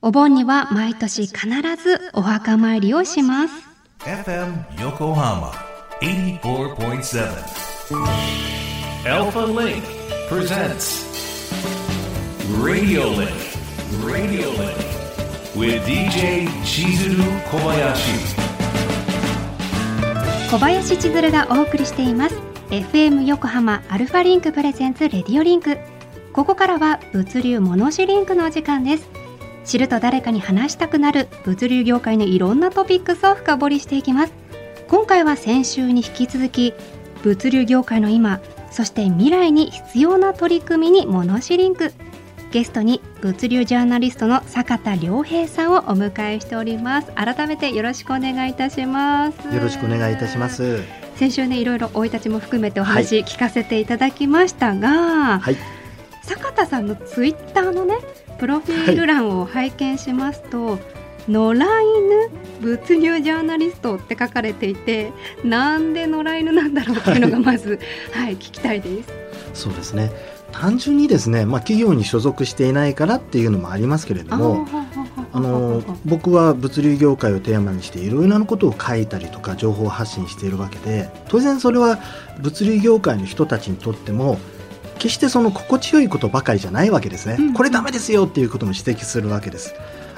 お盆には毎年必ずお墓参りをします。FM Yokohama 84.7. Alpha Link presents Radio Link. Radio Link. With DJ Chizuru Kobayashi. 小林千鶴がお送りしています FM 横浜アルファリンク presents Radio Linkここからは物流モノシリンクのお時間です知ると誰かに話したくなる物流業界のいろんなトピックスを深掘りしていきます。今回は先週に引き続き物流業界の今そして未来に必要な取り組みにモノシリンク。ゲストに物流ジャーナリストの坂田良平さんをお迎えしております。改めてよろしくお願いいたします。よろしくお願いいたします。先週ねいろいろ生い立ちも含めてお話聞かせていただきましたが、はい、坂田さんのツイッターのねプロフィール欄を拝見しますと、野良犬物流ジャーナリストって書かれていてなんで野良犬なんだろうっていうのがまず、はい、聞きたいです。そうですね。単純にですね、まあ企業に所属していないからっていうのもありますけれども、あの僕は物流業界をテーマにしていろいろなことを書いたりとか情報を発信しているわけで、当然それは物流業界の人たちにとっても決してその心地よいことばかりじゃないわけですね。うんこれダメですよっていうことも指摘するわけです。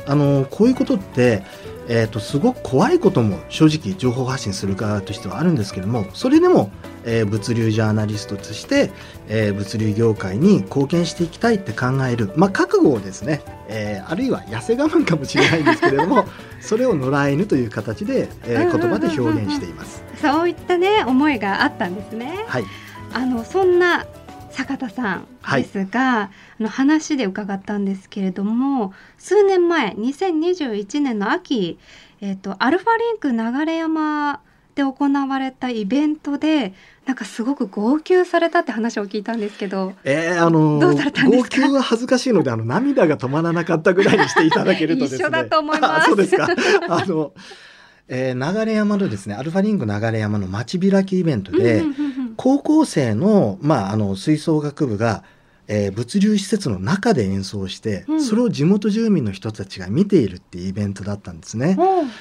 あのこういうことって、えー、とすごく怖いことも正直情報発信する側としてはあるんですけどもそれでも、えー物流ジャーナリストとして、えー物流業界に貢献していきたいって考える、まあ、覚悟をですね、えーあるいは痩せ我慢かもしれないんですけれども それを野良犬という形で、えー言葉で表現しています。そういったね思いがあったんですね。はい、あのそんな坂田さんですが、あの話で伺ったんですけれども数年前2021年の秋、えっとアルファリンク流山で行われたイベントでなんかすごく号泣されたって話を聞いたんですけどえーあのどうされたんですか？号泣は恥ずかしいのであの涙が止まらなかったぐらいにしていただけるとですね。一緒だと思います。あそうですか。あの、えー流山のですねアルファリンク流山の街開きイベントで、うんうんうんうん高校生の,、まあ、あの吹奏楽部が、えー物流施設の中で演奏して、うん。それを地元住民の人たちが見ているっていうイベントだったんですね。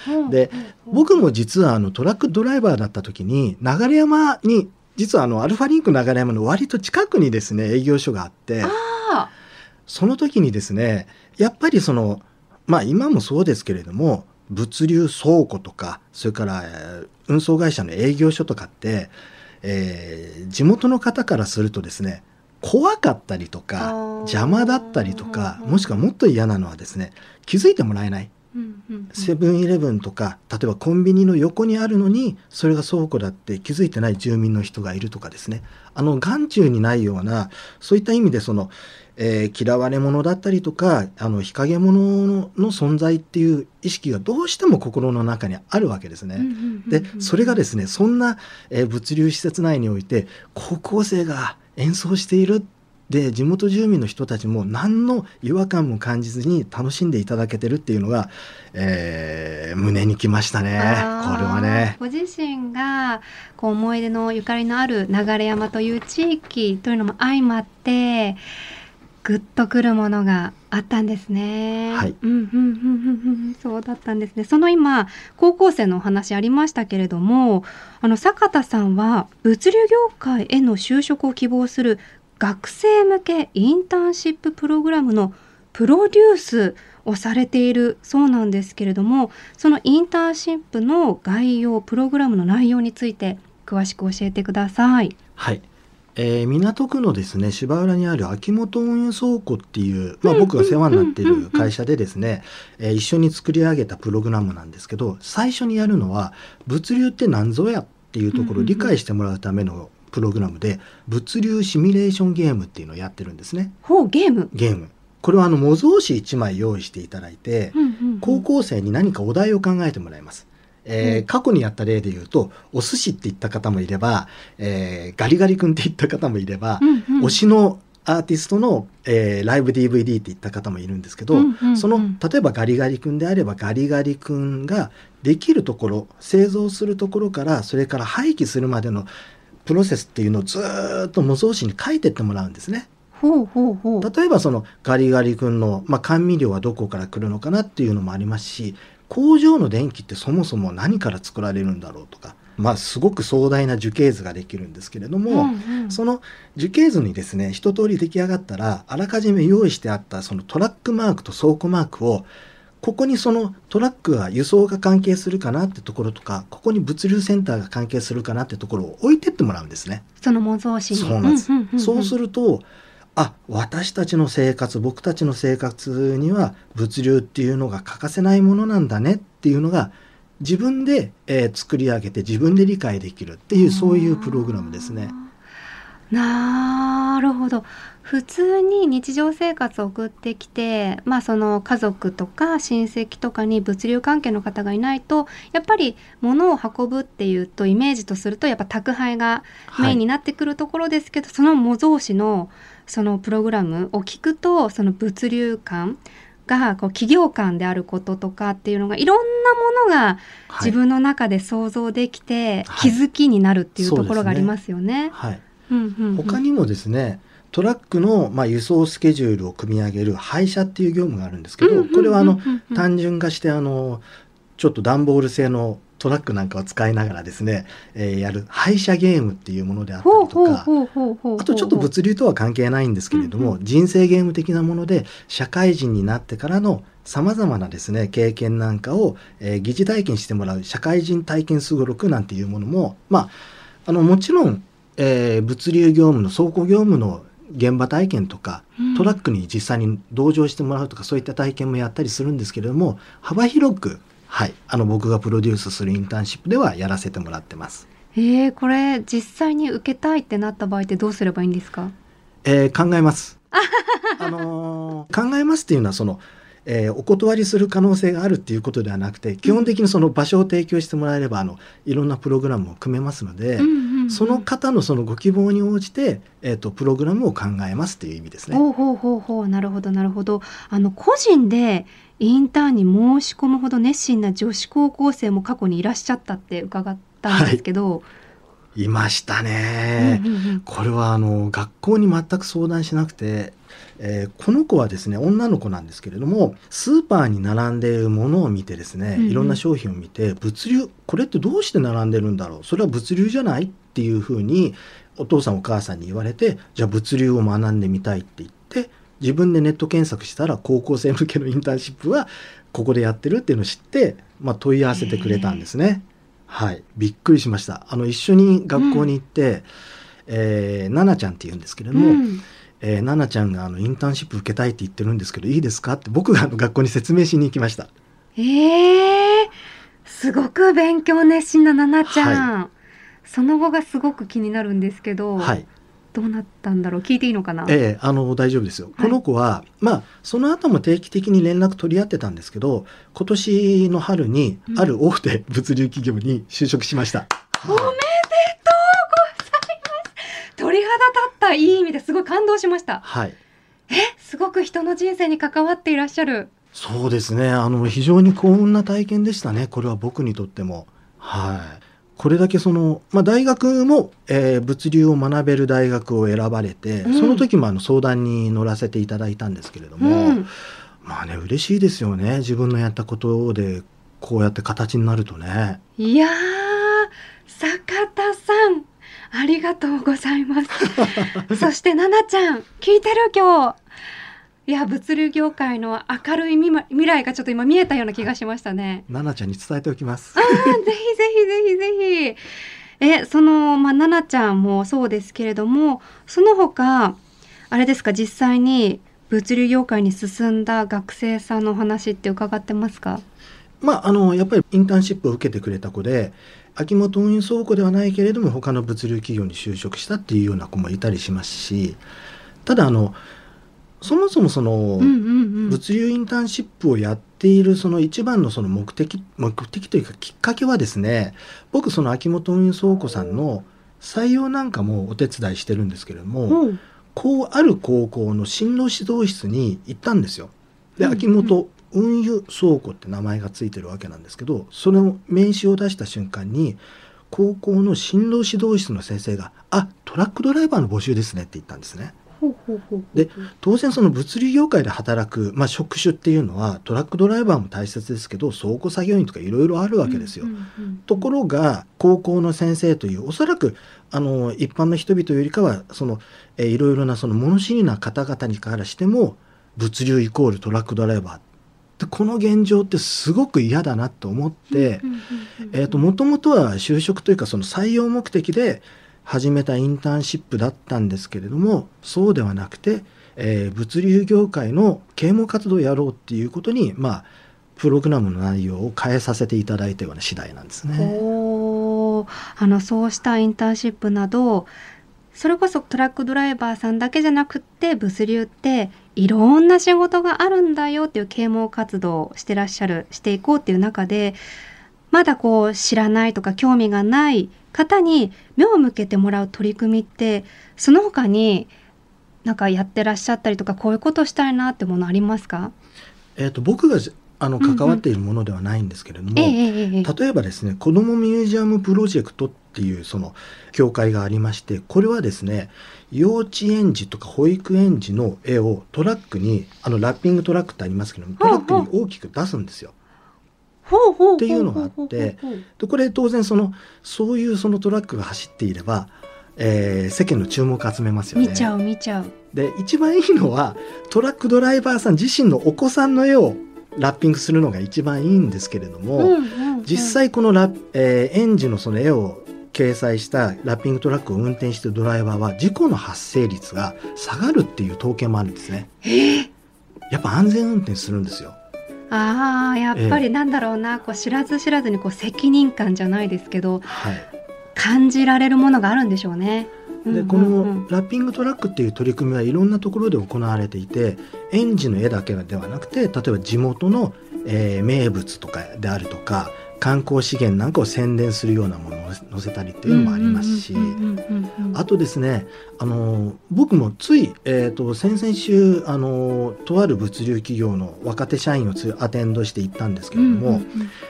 うんうんで僕も実はあのトラックドライバーだった時に流山に実はあのアルファリンク流山の割と近くにですね営業所があってあその時にですねやっぱりそのまあ今もそうですけれども物流倉庫とかそれからえー運送会社の営業所とかって、えー地元の方からするとですね怖かったりとあかー。邪魔だったりとかうんもしくはもっと嫌なのはですね気づいてもらえないセブンイレブンとか例えばコンビニの横にあるのにそれが倉庫だって気づいてない住民の人がいるとかですね。あの眼中にないようなそういった意味でその、えー嫌われ者だったりとかあの日陰者のの存在っていう意識がどうしても心の中にあるわけですね。でそれがですねそんな、えー物流施設内において高校生が演奏しているで地元住民の人たちも何の違和感も感じずに楽しんでいただけてるっていうのが、えー胸にきましたねこれはね。ご自身がこう思い出のゆかりのある流山という地域というのも相まってグッとくるものがあったんですね。はいうんうんうんうんうんそうだったんですね。その今高校生のお話ありましたけれども、あの坂田さんは物流業界への就職を希望する学生向けインターンシッププログラムのプロデュースをされているそうなんですけれどもそのインターンシップの概要プログラムの内容について詳しく教えてください。はい。えー港区のですね芝浦にある秋元運輸倉庫っていう、まあ、僕が世話になっている会社でですね、えー一緒に作り上げたプログラムなんですけど最初にやるのは物流って何ぞやっていうところを理解してもらうためのプログラムで物流シミュレーションゲームっていうのをやってるんですね。ほうゲーム。ゲーム。これはあの模造紙1枚用意していただいて、うんうんうん。高校生に何かお題を考えてもらいます。えーうん。過去にやった例で言うとお寿司って言った方もいれば、えーガリガリ君って言った方もいれば、うんうん。推しのアーティストの、えーライブ DVD って言った方もいるんですけど、うんうんうん。その例えばガリガリ君であればガリガリ君ができるところ製造するところからそれから廃棄するまでのプロセスっていうのをずーっと模造紙に書いてってもらうんですね。ほうほうほう。例えばそのガリガリ君の、まあ、甘味料はどこから来るのかなっていうのもありますし工場の電気ってそもそも何から作られるんだろうとか、まあ、すごく壮大な樹形図ができるんですけれども、うんうんその樹形図にですね一通り出来上がったらあらかじめ用意してあったそのトラックマークと倉庫マークをここにそのトラックが輸送が関係するかなってところとかここに物流センターが関係するかなってところを置いてってもらうんですね。その模造紙に。そうなんです。んんんんそうすると、あ、私たちの生活、僕たちの生活には物流っていうのが欠かせないものなんだねっていうのが自分で、えー作り上げて自分で理解できるっていうそういうプログラムですね。なるほど普通に日常生活を送ってきて、まあ、その家族とか親戚とかに物流関係の方がいないとやっぱり物を運ぶっていうとイメージとするとやっぱ宅配がメインになってくるところですけど、その模造紙のそのプログラムを聞くとその物流感がこう企業間であることとかっていうのがいろんなものがはい。自分の中で想像できて、はい。気づきになるっていうところがありますよね。はい。うんうんうん。他にもですね、トラックの、まあ、輸送スケジュールを組み上げる配車っていう業務があるんですけど、これはあの、単単純化してあのちょっと段ボール製のトラックなんかを使いながらですね、えーやる配車ゲームっていうものであったりとかあとちょっと物流とは関係ないんですけれども、うん人生ゲーム的なもので社会人になってからのさまざまなですね経験なんかを、えー疑似体験してもらう社会人体験すごろくなんていうものもまああのもちろん、えー物流業務の倉庫業務の現場体験とかうんトラックに実際に同乗してもらうとかそういった体験もやったりするんですけれども幅広く、はい、あの僕がプロデュースするインターンシップではやらせてもらってます。えー、これ実際に受けたいってなった場合ってどうすればいいんですか？えー考えます。あのー考えますっていうのはその、えーお断りする可能性があるっていうことではなくて基本的にその場所を提供してもらえればあのいろんなプログラムを組めますので、うんその方のそのご希望に応じて、えー、とプログラムを考えますっていう意味ですね。ほうほうほうほう。なるほどなるほど。あの個人でインターンに申し込むほど熱心な女子高校生も過去にいらっしゃったって伺ったんですけど、いましたね。うんうんうんこれはあの学校に全く相談しなくて、えーこの子はですね女の子なんですけれどもスーパーに並んでいるものを見てですね、うんうんいろんな商品を見て物流これってどうして並んでるんだろう？それは物流じゃないっていうふうにお父さんお母さんに言われてじゃあ物流を学んでみたいって言って自分でネット検索したら高校生向けのインターンシップはここでやってるっていうのを知って、まあ、問い合わせてくれたんですね。はい、びっくりしました。あの一緒に学校に行って、えー、ナナちゃんって言うんですけれども、うん。えー、ナナちゃんがあのインターンシップ受けたいって言ってるんですけどいいですかって僕があの学校に説明しに行きました。えー、すごく勉強熱心なななちゃん、その後がすごく気になるんですけど、はい、どうなったんだろう聞いていいのかな、ええあの大丈夫ですよ。この子は、まあその後も定期的に連絡取り合ってたんですけど、今年の春にうんある大手 物流企業に就職しました。おめでとうございます鳥肌立ったいい意味ですごい感動しましたはい。えすごく人の人生に関わっていらっしゃるそうですね。あの、非常に幸運な体験でしたね。これは僕にとっても。はい。これだけその、まあ、大学も、えー物流を学べる大学を選ばれて、うんその時もあの相談に乗らせていただいたんですけれども、うんまあね、嬉しいですよね。自分のやったことで、こうやって形になるとね。いやー坂田さんありがとうございます そして奈々ちゃん聞いてる今日いや物流業界の明るい未来未来がちょっと今見えたような気がしましたね。奈々ちゃんに伝えておきます。あーぜひぜひぜひ。ぜひえそのまあ奈々ちゃんもそうですけれどもその他あれですか実際に物流業界に進んだ学生さんのお話って伺ってますか？まあ、あの、やっぱりインターンシップを受けてくれた子で、秋元運輸倉庫ではないけれども、他の物流企業に就職したっていうような子もいたりしますし、ただ、あの、そもそもその、うんうんうん物流インターンシップをやっているその一番のその目的、目的というかきっかけはですね、僕その秋元運輸倉庫さんの採用なんかもお手伝いしてるんですけれども、うんこうある高校の進路指導室に行ったんですよ。で、うん秋元運輸倉庫って名前がついてるわけなんですけど、その名刺を出した瞬間に、高校の進路指導室の先生が、あ、トラックドライバーの募集ですねって言ったんですね。で当然その物流業界で働く、まあ、職種っていうのはトラックドライバーも大切ですけど倉庫作業員とかいろいろあるわけですよ。ところが高校の先生というおそらくあの一般の人々よりかはその、えーいろいろなその物知りな方々にからしても物流イコールトラックドライバー。でこの現状ってすごく嫌だなと思って、もともとは就職というかその採用目的で始めたインターンシップだったんですけれどもそうではなくて、えー物流業界の啓蒙活動をやろうっていうことにまあプログラムの内容を変えさせていただいたような次第なんですね。あのそうしたインターンシップなどそれこそトラックドライバーさんだけじゃなくって物流っていろんな仕事があるんだよっていう啓蒙活動をしてらっしゃるしていこうっていう中でまだこう知らないとか興味がない方に目を向けてもらう取り組みってその他になんかやってらっしゃったりとかこういうことしたいなってものありますか、えー、と僕があのうんうん。関わっているものではないんですけれども、ええええええ。例えばですね子どもミュージアムプロジェクトっていうその協会がありましてこれはですね幼稚園児とか保育園児の絵をトラックにあのラッピングトラックってありますけどもトラックに大きく出すんですよ。っていうのがあってでこれ当然そのそういうそのトラックが走っていれば、えー世間の注目を集めますよね。見ちゃう見ちゃうで一番いいのはトラックドライバーさん自身のお子さんの絵をラッピングするのが一番いいんですけれども、うんうんうん実際このラ、えー園児のその絵を掲載したラッピングトラックを運転しているドライバーは事故の発生率が下がるっていう統計もあるんですね。やっぱ安全運転するんですよ。ああやっぱりなんだろうな、こう知らず知らずにこう責任感じゃないですけどはい。感じられるものがあるんでしょうね。でこのラッピングトラックっていう取り組みはいろんなところで行われていて園児の絵だけではなくて例えば地元の、えー名物とかであるとか観光資源なんかを宣伝するようなものを載せたりっていうのもありますしあとですねあの僕もつい、えー、と先々週あのとある物流企業の若手社員をつアテンドして行ったんですけれども、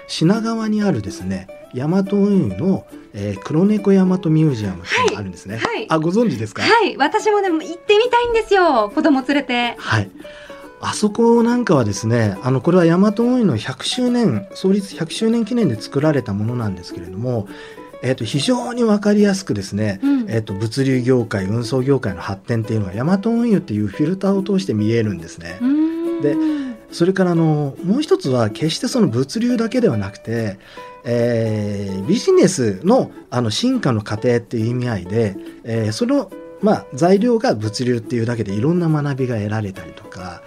品川にあるですね大和運輸の、えー黒猫大和ミュージアムがあるんですね。はいはい。あご存知ですか？はい。私もでも行ってみたいんですよ。子供連れて。はい。あそこなんかはですね、あの、これは大和運輸の100周年、創立100周年記念で作られたものなんですけれども、えっ、と、非常にわかりやすくですね、うんえっ、と、物流業界、運送業界の発展っていうのが大和運輸っていうフィルターを通して見えるんですね。でそれからあのもう一つは決してその物流だけではなくて、えービジネスのあの進化の過程っていう意味合いで、えーその、まあ、材料が物流っていうだけでいろんな学びが得られたりとか、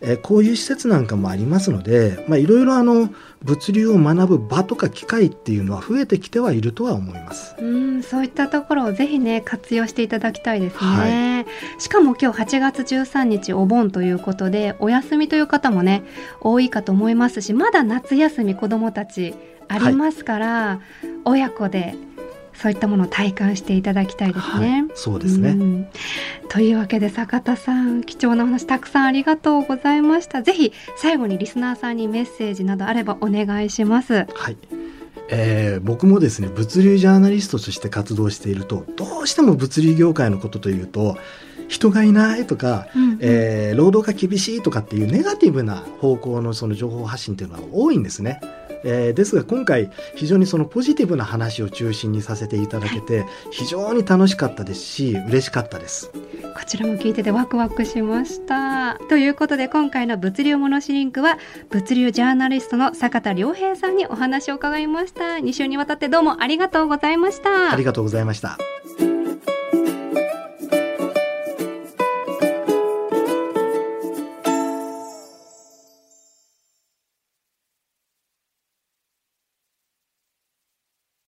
えーこういう施設なんかもありますので、まあ、いろいろあの物流を学ぶ場とか機会っていうのは増えてきてはいるとは思います。うんそういったところをぜひね活用していただきたいですね、はしかも今日8月13日お盆ということでお休みという方もね多いかと思いますしまだ夏休み子どもたちありますから、親子でそういったものを体感していただきたいですね。はい、そうですね。うんというわけで坂田さん貴重なお話たくさんありがとうございましたぜひ最後にリスナーさんにメッセージなどあればお願いしますはい。えー僕もですね物流ジャーナリストとして活動しているとどうしても物流業界のことというと人がいないとか、うんえー労働が厳しいとかっていうネガティブな方向のその情報発信っていうのは多いんですね。えーですが今回非常にそのポジティブな話を中心にさせていただけて非常に楽しかったですし嬉しかったです。こちらも聞いててワクワクしましたということで今回の物流モノシリンクは物流ジャーナリストの坂田良平さんにお話を伺いました2週にわたってどうもありがとうございましたありがとうございました。